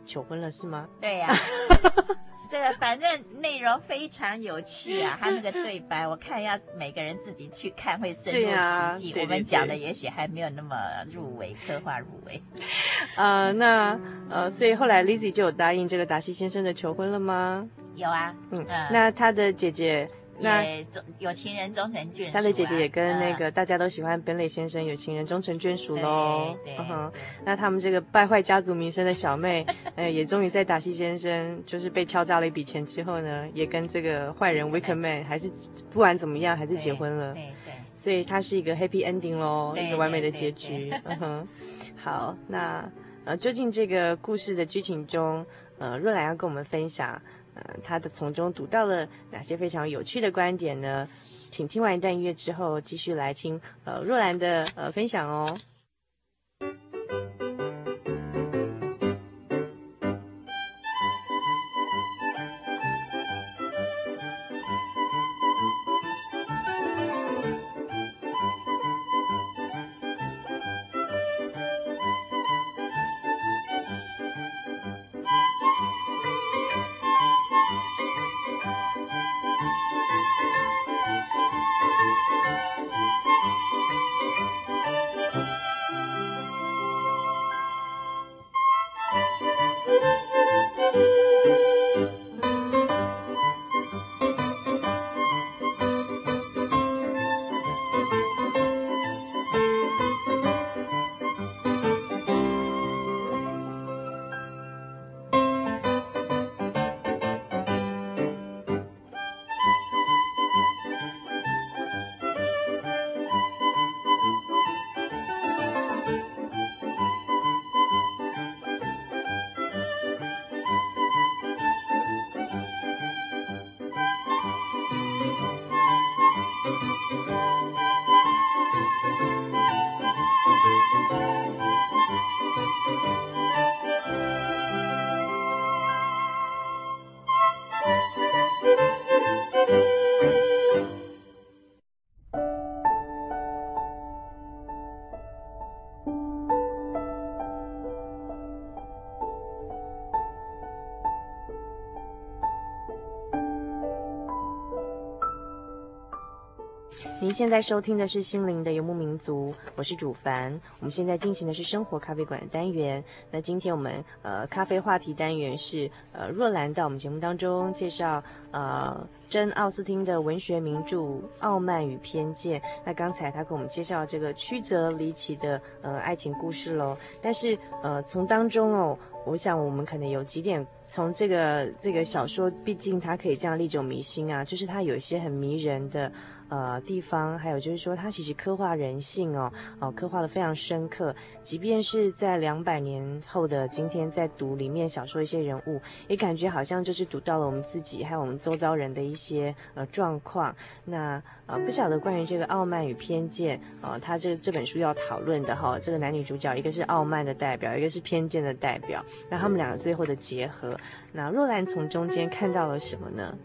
求婚了，是吗？对呀、啊。[LAUGHS] 这个反正内容非常有趣啊，[LAUGHS] 他那个对白，我看一下，每个人自己去看会深入其境。啊、对对对，我们讲的也许还没有那么入围，刻画入围。[LAUGHS] 呃，那呃，所以后来 Lizzie 就有答应这个达西先生的求婚了吗？有啊，嗯，呃、那他的姐姐。那有情人终成眷属、啊，他的姐姐也跟那个大家都喜欢 Bentley 先生有情人终成眷属喽。对，对嗯、那他们这个败坏家族名声的小妹，呃，也终于在达西先生就是被敲诈了一笔钱之后呢，也跟这个坏人 Wickerman 还是不管怎么样还是结婚了。对对，对。所以它是一个 Happy Ending 喽，一个完美的结局。嗯哼。好，那呃，究竟这个故事的剧情中，呃，若兰要跟我们分享。他的从中读到了哪些非常有趣的观点呢？请听完一段音乐之后，继续来听呃若兰的呃分享哦。现在收听的是《心灵的游牧民族》，我是主凡。我们现在进行的是生活咖啡馆的单元。那今天我们呃咖啡话题单元是呃若兰到我们节目当中介绍呃珍奥斯汀的文学名著《傲慢与偏见》。那刚才他给我们介绍这个曲折离奇的呃爱情故事喽。但是呃从当中哦，我想我们可能有几点从这个这个小说，毕竟它可以这样历久弥新啊，就是它有一些很迷人的。呃，地方还有就是说，它其实刻画人性哦，哦，刻画得非常深刻。即便是在两百年后的今天，在读里面小说一些人物，也感觉好像就是读到了我们自己还有我们周遭人的一些呃状况。那呃，不晓得关于这个傲慢与偏见，呃，他这这本书要讨论的哈、这个男女主角一个是傲慢的代表，一个是偏见的代表，那他们两个最后的结合，那若兰从中间看到了什么呢？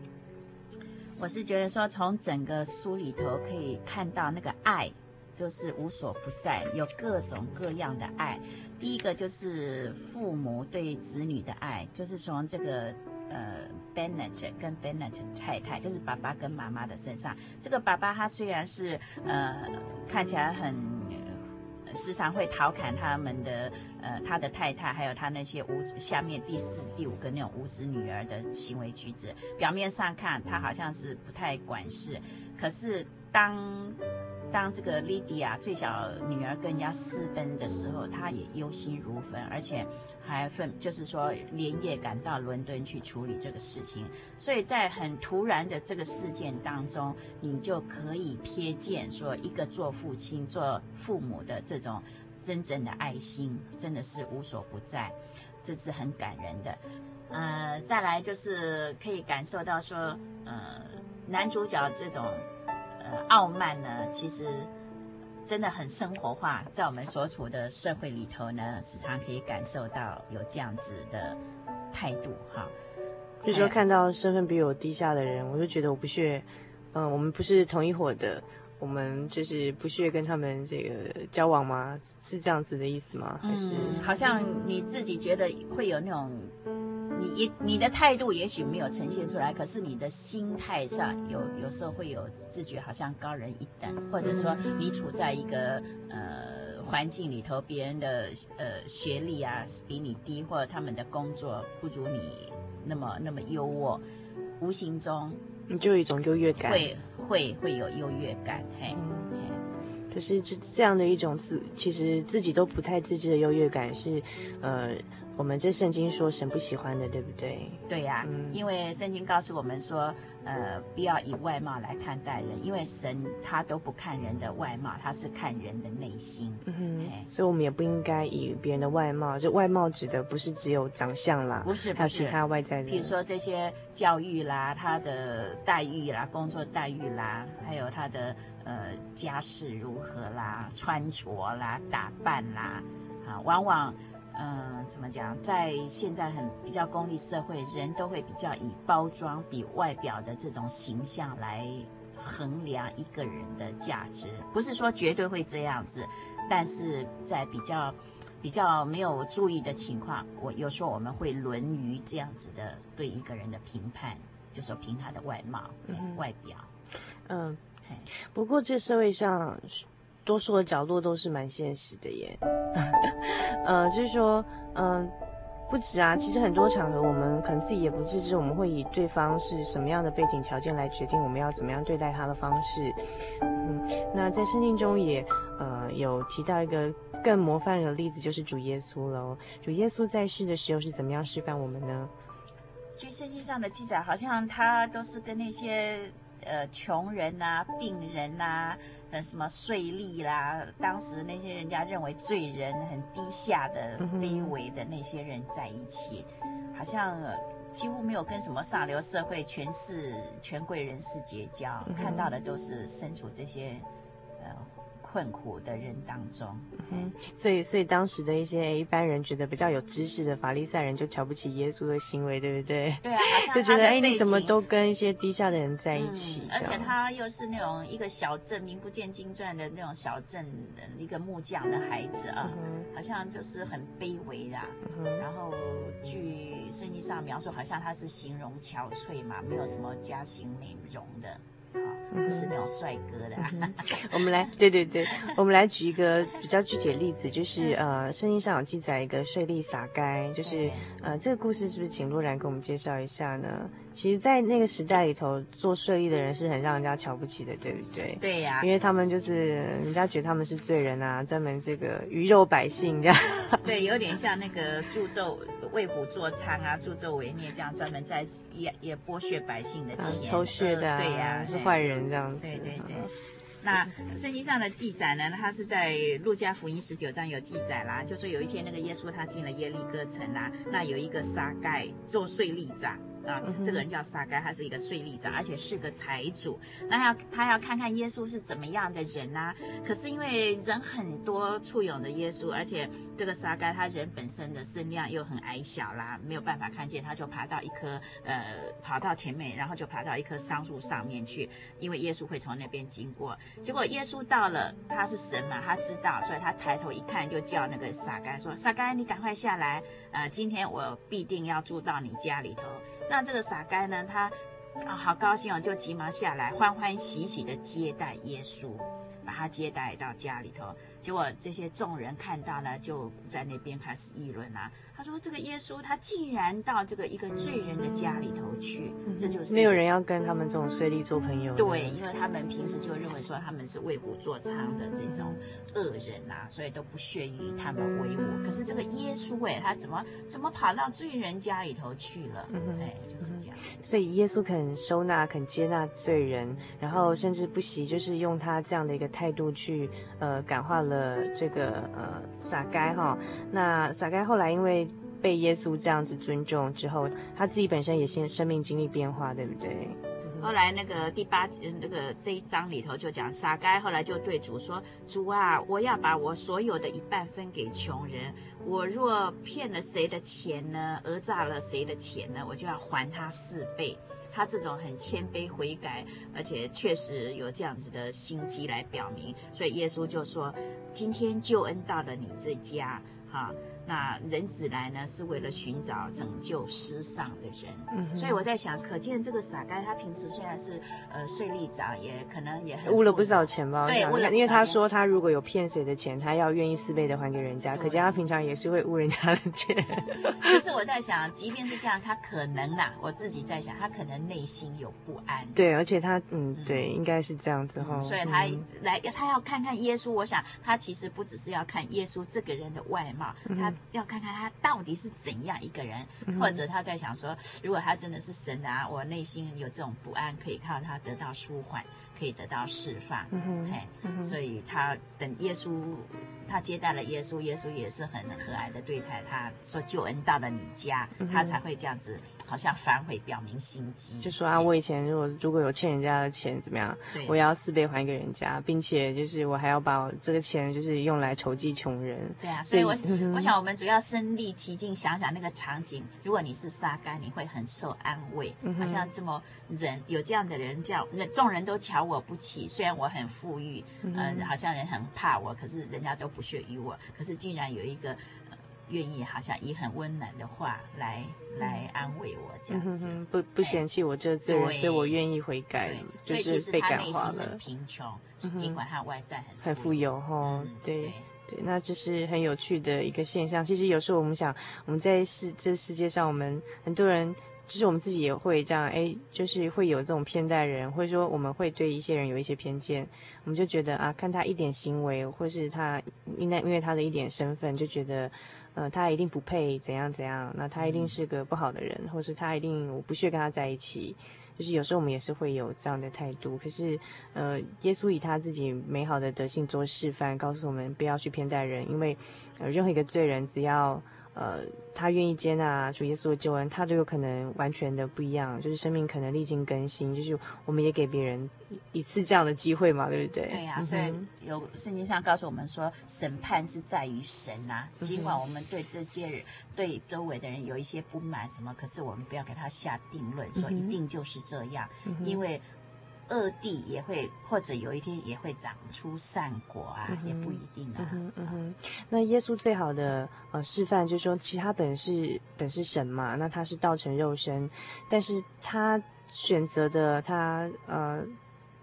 我是觉得说，从整个书里头可以看到那个爱，就是无所不在，有各种各样的爱。第一个就是父母对子女的爱，就是从这个呃 Bennett 跟 Bennett 太太，就是爸爸跟妈妈的身上。这个爸爸他虽然是呃看起来很。时常会调侃他们的，呃，他的太太，还有他那些无下面第四、第五个那种无子女儿的行为举止。表面上看，他好像是不太管事，可是当。当这个莉迪亚最小女儿跟人家私奔的时候，她也忧心如焚，而且还分，就是说连夜赶到伦敦去处理这个事情。所以在很突然的这个事件当中，你就可以瞥见说，一个做父亲、做父母的这种真正的爱心，真的是无所不在。这是很感人的。呃，再来就是可以感受到说，呃，男主角这种傲慢呢，其实真的很生活化，在我们所处的社会里头呢，时常可以感受到有这样子的态度哈。就是说看到身份比我低下的人，我就觉得我不屑，嗯、呃，我们不是同一伙的。我们就是不屑跟他们这个交往吗？是这样子的意思吗？还是、嗯、好像你自己觉得会有那种，你你的态度也许没有呈现出来，可是你的心态上有有时候会有自觉，好像高人一等，或者说你处在一个呃环境里头，别人的呃学历啊比你低，或者他们的工作不如你那么那么优渥，无形中你就有一种优越感。会。会会有优越感，嘿，可是这这样的一种自，其实自己都不太自知的优越感是，呃。我们这圣经说神不喜欢的，对不对？对呀、啊，嗯、因为圣经告诉我们说，呃，不要以外貌来看待人，因为神他都不看人的外貌，他是看人的内心。嗯哼，所以我们也不应该以别人的外貌，就外貌指的不是只有长相啦，不是，还有其他外在的。比如说这些教育啦，他的待遇啦，工作待遇啦，还有他的呃家世如何啦，穿着啦，打扮啦，啊，往往。嗯、呃，怎么讲？在现在很比较功利社会，人都会比较以包装比外表的这种形象来衡量一个人的价值。不是说绝对会这样子，但是在比较比较没有注意的情况，我有时候我们会沦于这样子的对一个人的评判，就说凭他的外貌、嗯、外表。嗯，不过这社会上。多数的角落都是蛮现实的耶，[LAUGHS] 呃，就是说，嗯、不止啊，其实很多场合我们可能自己也不自知，我们会以对方是什么样的背景条件来决定我们要怎么样对待他的方式。嗯，那在圣经中也，呃，有提到一个更模范的例子，就是主耶稣喽。主耶稣在世的时候是怎么样示范我们呢？据圣经上的记载，好像他都是跟那些呃穷人啊、病人啊。什么税吏啦，当时那些人家认为罪人很低下的、卑微的那些人在一起，好像几乎没有跟什么上流社会、权势、权贵人士结交，看到的都是身处这些。困苦的人当中，嗯，所以所以当时的一些一般人觉得比较有知识的法利赛人就瞧不起耶稣的行为，对不对？对啊，[LAUGHS] 就觉得哎，你怎么都跟一些低下的人在一起？嗯、而且他又是那种一个小镇名不见经传的那种小镇的一个木匠的孩子啊，嗯、好像就是很卑微的。嗯、然后据圣经上描述，好像他是形容憔悴嘛，没有什么家庭美容的。不是那种帅哥的、啊嗯。[LAUGHS] 我们来，对对对，我们来举一个比较具体的例子，就是呃，圣经上有记载一个税吏撒该，就是呃，这个故事是不是请洛然给我们介绍一下呢？其实，在那个时代里头，做税吏的人是很让人家瞧不起的，对不对？对呀、啊，因为他们就是人家觉得他们是罪人啊，专门这个鱼肉百姓这样。[LAUGHS] 对，有点像那个助纣为虎作伥啊，助纣为虐这样，专门在也也剥削百姓的钱，啊、抽血的、啊呃，对呀、啊，是坏人这样子。对对对。那圣经上的记载呢？他是在路加福音十九章有记载啦，就说有一天那个耶稣他进了耶利哥城啦，那有一个沙盖做税吏长啊，这个人叫撒该，他是一个税吏长，而且是个财主。那要他要看看耶稣是怎么样的人呐、啊？可是因为人很多簇拥的耶稣，而且这个撒该他人本身的身量又很矮小啦，没有办法看见，他就爬到一棵呃跑到前面，然后就爬到一棵桑树上面去，因为耶稣会从那边经过。结果耶稣到了，他是神嘛，他知道，所以他抬头一看，就叫那个撒该说：“撒该，你赶快下来，呃，今天我必定要住到你家里头。”那这个傻该呢，他啊好高兴哦，就急忙下来，欢欢喜喜的接待耶稣，把他接待到家里头。结果这些众人看到呢，就在那边开始议论啊。他说：“这个耶稣，他竟然到这个一个罪人的家里头去，这就是没有人要跟他们这种税吏做朋友。对，因为他们平时就认为说他们是为虎作伥的这种恶人呐，所以都不屑于他们为伍。可是这个耶稣，哎，他怎么怎么跑到罪人家里头去了？哎，就是这样。所以耶稣肯收纳、肯接纳罪人，然后甚至不惜就是用他这样的一个态度去呃感化了这个呃撒该哈。那撒该后来因为被耶稣这样子尊重之后，他自己本身也先生命经历变化，对不对？后来那个第八那个这一章里头就讲撒该后来就对主说：“主啊，我要把我所有的一半分给穷人。我若骗了谁的钱呢？讹诈了谁的钱呢？我就要还他四倍。”他这种很谦卑悔改，而且确实有这样子的心机来表明，所以耶稣就说：“今天救恩到了你这家，哈。”那人子来呢，是为了寻找拯救失丧的人。嗯，所以我在想，可见这个撒该他平时虽然是呃税吏长，也可能也很污了不少钱包？对，污了。因为他说他如果有骗谁的钱，他要愿意四倍的还给人家。可见他平常也是会污人家的钱。[LAUGHS] 可是我在想，即便是这样，他可能啦，我自己在想，他可能内心有不安。对，而且他嗯，对，应该是这样子哈、哦。所以他来，他要看看耶稣。我想他其实不只是要看耶稣这个人的外貌，他。要看看他到底是怎样一个人，或者他在想说，如果他真的是神啊，我内心有这种不安，可以靠他得到舒缓，可以得到释放。嗯、嘿、嗯，所以他等耶稣。他接待了耶稣，耶稣也是很和蔼的对待他，说救恩到了你家，嗯、他才会这样子，好像反悔表明心机，就说啊，我以前如果如果有欠人家的钱怎么样，我要四倍还给人家，并且就是我还要把这个钱就是用来筹集穷人。对啊，所以我我想我们主要身历其境，想想那个场景，如果你是撒干，你会很受安慰，嗯、好像这么人有这样的人叫，那众人都瞧我不起，虽然我很富裕，嗯、呃，好像人很怕我，可是人家都不屑于我，可是竟然有一个、呃、愿意，好像以很温暖的话来来安慰我这样子，嗯、不不嫌弃我这罪，所以我愿意悔改，就是被感化了。很贫穷，尽管他外在很很富有哈、嗯，对对，那就是很有趣的一个现象。其实有时候我们想，我们在世这世界上，我们很多人。就是我们自己也会这样，哎，就是会有这种偏待人，或者说我们会对一些人有一些偏见，我们就觉得啊，看他一点行为，或是他因为因为他的一点身份，就觉得，呃，他一定不配怎样怎样，那他一定是个不好的人，或是他一定我不屑跟他在一起。就是有时候我们也是会有这样的态度，可是，呃，耶稣以他自己美好的德性做示范，告诉我们不要去偏待人，因为，呃，任何一个罪人只要。呃，他愿意接纳主耶稣的救恩，他都有可能完全的不一样，就是生命可能历经更新，就是我们也给别人一次这样的机会嘛，对不对？对呀、啊，所以有圣经上告诉我们说，审判是在于神呐、啊。尽管我们对这些人、对周围的人有一些不满什么，可是我们不要给他下定论，说一定就是这样，因为。恶地也会，或者有一天也会长出善果啊，嗯、也不一定啊。嗯嗯嗯。那耶稣最好的呃示范就是说，其他本是本是神嘛，那他是道成肉身，但是他选择的他呃。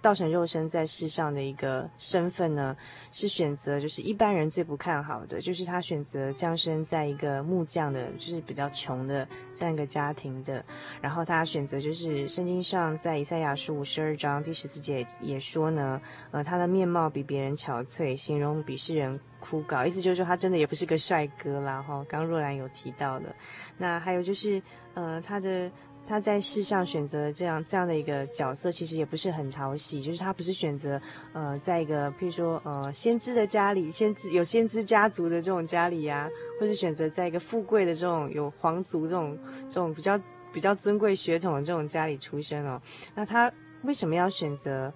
道成肉身在世上的一个身份呢，是选择就是一般人最不看好的，就是他选择降生在一个木匠的，就是比较穷的这样一个家庭的。然后他选择就是圣经上在以赛亚书五十二章第十四节也说呢，呃，他的面貌比别人憔悴，形容比世人枯槁，意思就是说他真的也不是个帅哥啦。哈，刚刚若兰有提到的。那还有就是呃，他的。他在世上选择这样这样的一个角色，其实也不是很讨喜。就是他不是选择，呃，在一个譬如说，呃，先知的家里，先知有先知家族的这种家里呀、啊，或是选择在一个富贵的这种有皇族这种这种比较比较尊贵血统的这种家里出生哦。那他为什么要选择，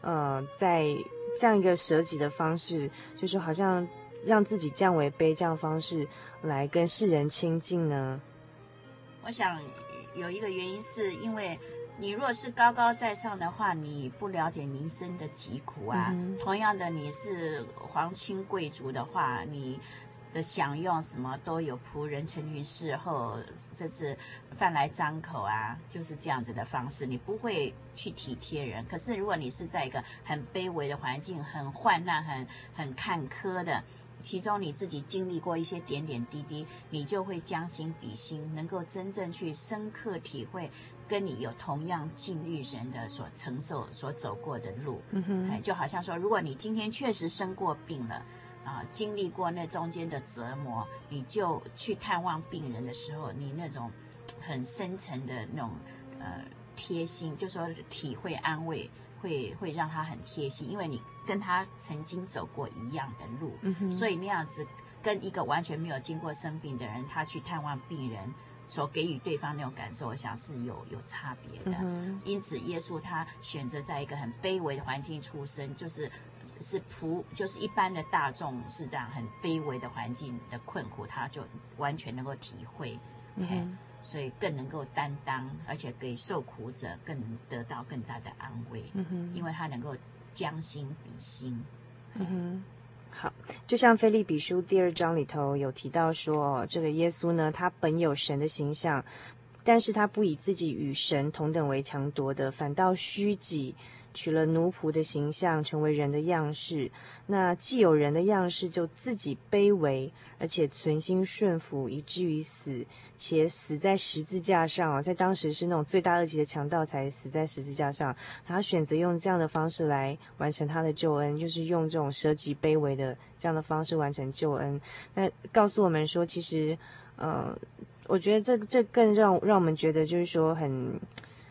呃，在这样一个舍己的方式，就是好像让自己降为卑这样方式来跟世人亲近呢？我想。有一个原因是因为你若是高高在上的话，你不了解民生的疾苦啊。嗯、同样的，你是皇亲贵族的话，你的享用什么都有仆人成群侍候，这是饭来张口啊，就是这样子的方式，你不会去体贴人。可是如果你是在一个很卑微的环境、很患难、很很坎坷的。其中你自己经历过一些点点滴滴，你就会将心比心，能够真正去深刻体会跟你有同样境遇人的所承受、所走过的路。嗯哼，就好像说，如果你今天确实生过病了，啊，经历过那中间的折磨，你就去探望病人的时候，你那种很深沉的那种呃贴心，就说体会安慰。会会让他很贴心，因为你跟他曾经走过一样的路，嗯、所以那样子跟一个完全没有经过生病的人，他去探望病人，所给予对方那种感受，我想是有有差别的。嗯、因此，耶稣他选择在一个很卑微的环境出生，就是是仆，就是一般的大众是这样很卑微的环境的困苦，他就完全能够体会，嗯、所以更能够担当，而且给受苦者更得到更大的安慰，嗯、因为他能够将心比心。嗯哼好，就像《菲利比书》第二章里头有提到说，这个耶稣呢，他本有神的形象，但是他不以自己与神同等为强夺的，反倒虚己。取了奴仆的形象，成为人的样式。那既有人的样式，就自己卑微，而且存心顺服，以至于死，且死在十字架上啊。在当时是那种罪大恶极的强盗才死在十字架上。他选择用这样的方式来完成他的救恩，就是用这种舍己卑微的这样的方式完成救恩。那告诉我们说，其实，呃，我觉得这这更让让我们觉得，就是说很。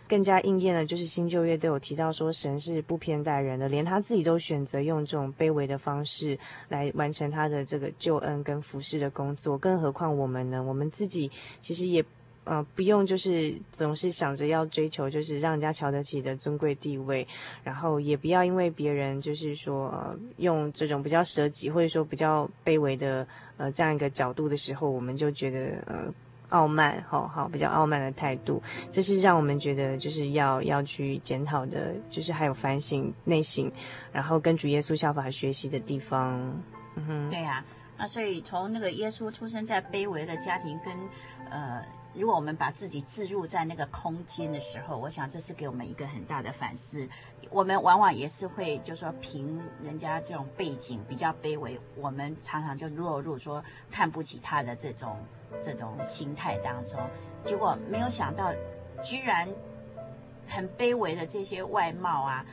更加应验的，就是新旧约都有提到说，神是不偏待人的，连他自己都选择用这种卑微的方式来完成他的这个救恩跟服侍的工作，更何况我们呢？我们自己其实也呃不用就是总是想着要追求就是让人家瞧得起的尊贵地位，然后也不要因为别人就是说呃用这种比较舍己或者说比较卑微的呃这样一个角度的时候，我们就觉得呃。傲慢，好好比较傲慢的态度，这是让我们觉得就是要要去检讨的，就是还有反省内心，然后跟主耶稣效法学习的地方。嗯哼，对呀、啊，那所以从那个耶稣出生在卑微的家庭跟，跟呃，如果我们把自己置入在那个空间的时候，我想这是给我们一个很大的反思。我们往往也是会，就是说凭人家这种背景比较卑微，我们常常就落入说看不起他的这种。这种心态当中，结果没有想到，居然很卑微的这些外貌啊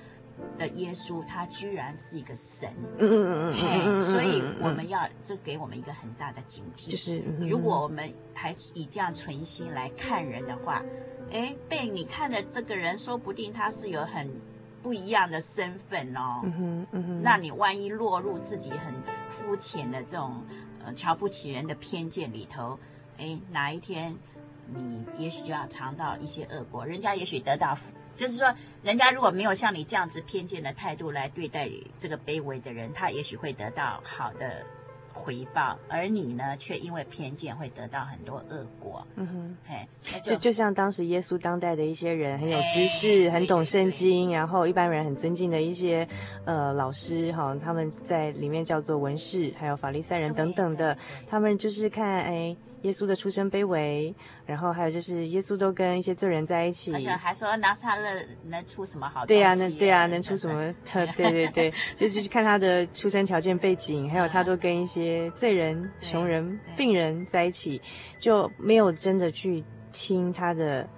的耶稣，他居然是一个神。嗯嗯嗯嗯。所以我们要这给我们一个很大的警惕。就是如果我们还以这样存心来看人的话，哎，被你看的这个人，说不定他是有很不一样的身份哦。嗯哼嗯哼。那你万一落入自己很肤浅的这种呃瞧不起人的偏见里头。哎，哪一天你也许就要尝到一些恶果，人家也许得到，就是说，人家如果没有像你这样子偏见的态度来对待这个卑微的人，他也许会得到好的回报，而你呢，却因为偏见会得到很多恶果。嗯哼，嘿，就就，就像当时耶稣当代的一些人很有知识，很懂圣经，然后一般人很尊敬的一些呃老师哈，他们在里面叫做文士，还有法利赛人等等的，他们就是看哎。耶稣的出身卑微，然后还有就是耶稣都跟一些罪人在一起，而且还说拿撒勒能出什么好东西？对呀、啊，那对呀、啊，能出什么特？[LAUGHS] 对对对，就是就是看他的出生条件背景，还有他都跟一些罪人、穷人、病人在一起，就没有真的去听他的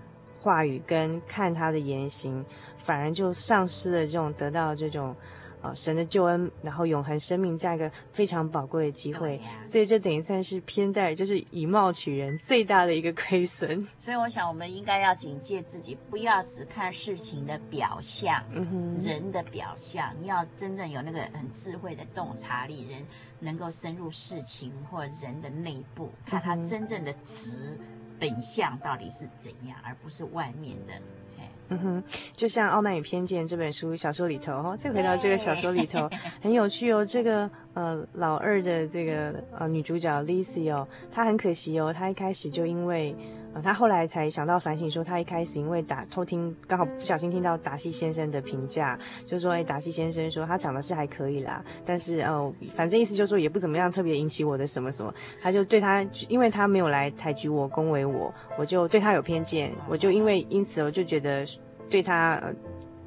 话语跟看他的言行，反而就丧失了这种得到这种。哦，神的救恩，然后永恒生命这样一个非常宝贵的机会，啊、所以这等于算是偏待，就是以貌取人最大的一个亏损。所以我想，我们应该要警戒自己，不要只看事情的表象，人的表象，你要真正有那个很智慧的洞察力，人能够深入事情或人的内部，看他真正的质本相到底是怎样，而不是外面的。嗯哼，就像《傲慢与偏见》这本书小说里头，哦，再回到这个小说里头，[LAUGHS] 很有趣哦。这个呃老二的这个呃女主角 Lizzie 哦，她很可惜哦，她一开始就因为。他后来才想到反省，说他一开始因为打偷听，刚好不小心听到达西先生的评价，就说：“哎，达西先生说他长得是还可以啦，但是哦，反正意思就是说也不怎么样，特别引起我的什么什么。”他就对他，因为他没有来抬举我、恭维我，我就对他有偏见，我就因为因此我就觉得对他。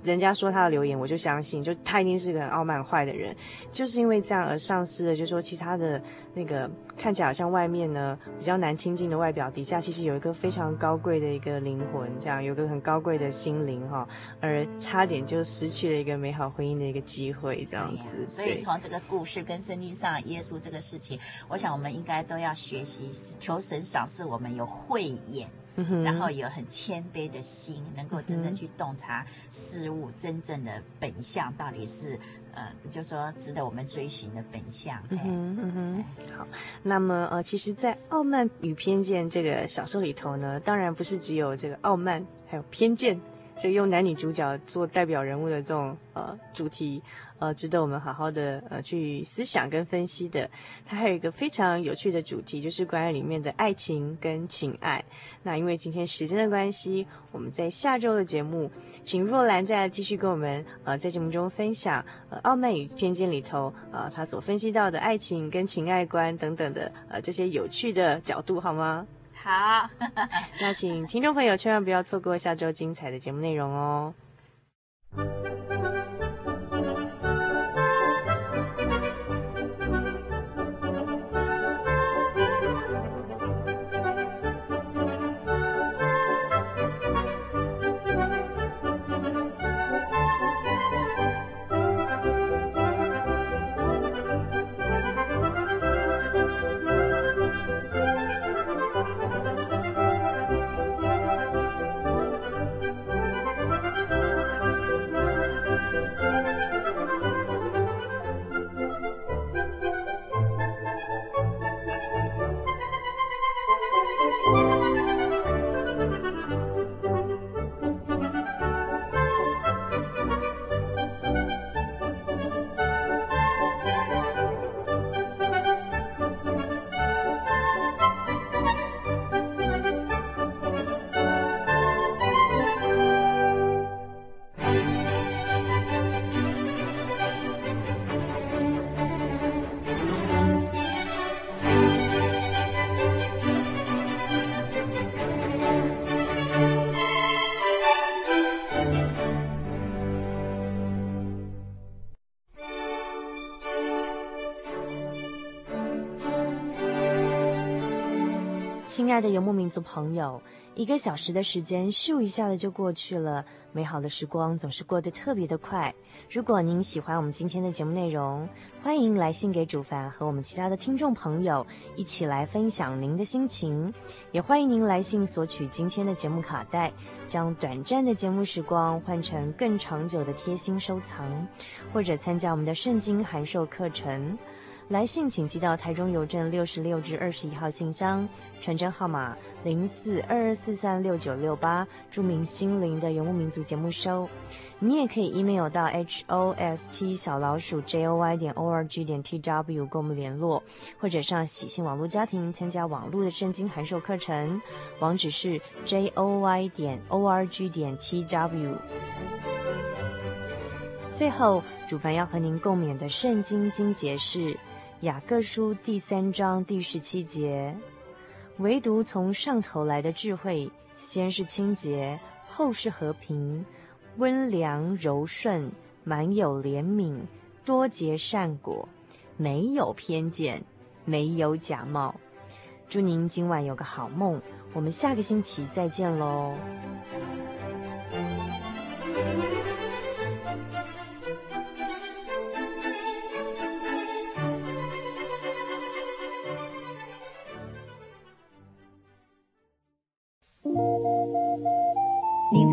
人家说他的留言，我就相信，就他一定是个很傲慢、坏的人，就是因为这样而丧失了，就是说其他的那个看起来好像外面呢比较难亲近的外表底下，其实有一个非常高贵的一个灵魂，这样有个很高贵的心灵哈，而差点就失去了一个美好婚姻的一个机会，这样子。所以从这个故事跟圣经上耶稣这个事情，我想我们应该都要学习，求神赏赐我们有慧眼。嗯，然后有很谦卑的心，能够真的去洞察事物真正的本相到底是。呃，就说值得我们追寻的本相。嗯嗯，嗯哼，好。那么呃，其实，在《傲慢与偏见》这个小说里头呢，当然不是只有这个傲慢，还有偏见。就用男女主角做代表人物的这种呃主题，呃，值得我们好好的呃去思想跟分析的。它还有一个非常有趣的主题，就是关于里面的爱情跟情爱。那因为今天时间的关系，我们在下周的节目，请若兰再继续跟我们呃在节目中分享呃《傲慢与偏见》里头呃他所分析到的爱情跟情爱观等等的呃这些有趣的角度，好吗？好，[LAUGHS] 那请听众朋友千万不要错过下周精彩的节目内容哦。爱的游牧民族朋友，一个小时的时间咻一下子就过去了，美好的时光总是过得特别的快。如果您喜欢我们今天的节目内容，欢迎来信给主凡和我们其他的听众朋友一起来分享您的心情，也欢迎您来信索取今天的节目卡带，将短暂的节目时光换成更长久的贴心收藏，或者参加我们的圣经函授课程。来信请寄到台中邮政六十六至二十一号信箱，传真号码零四二二四三六九六八，著名“心灵的游牧民族”节目收。你也可以 email 到 h o s t 小老鼠 j o y 点 o r g 点 t w 跟我们联络，或者上喜信网络家庭参加网络的圣经函授课程，网址是 j o y 点 o r g 点 t w。最后，主凡要和您共勉的圣经经节是。雅各书第三章第十七节，唯独从上头来的智慧，先是清洁，后是和平，温良柔顺，满有怜悯，多结善果，没有偏见，没有假冒。祝您今晚有个好梦，我们下个星期再见喽。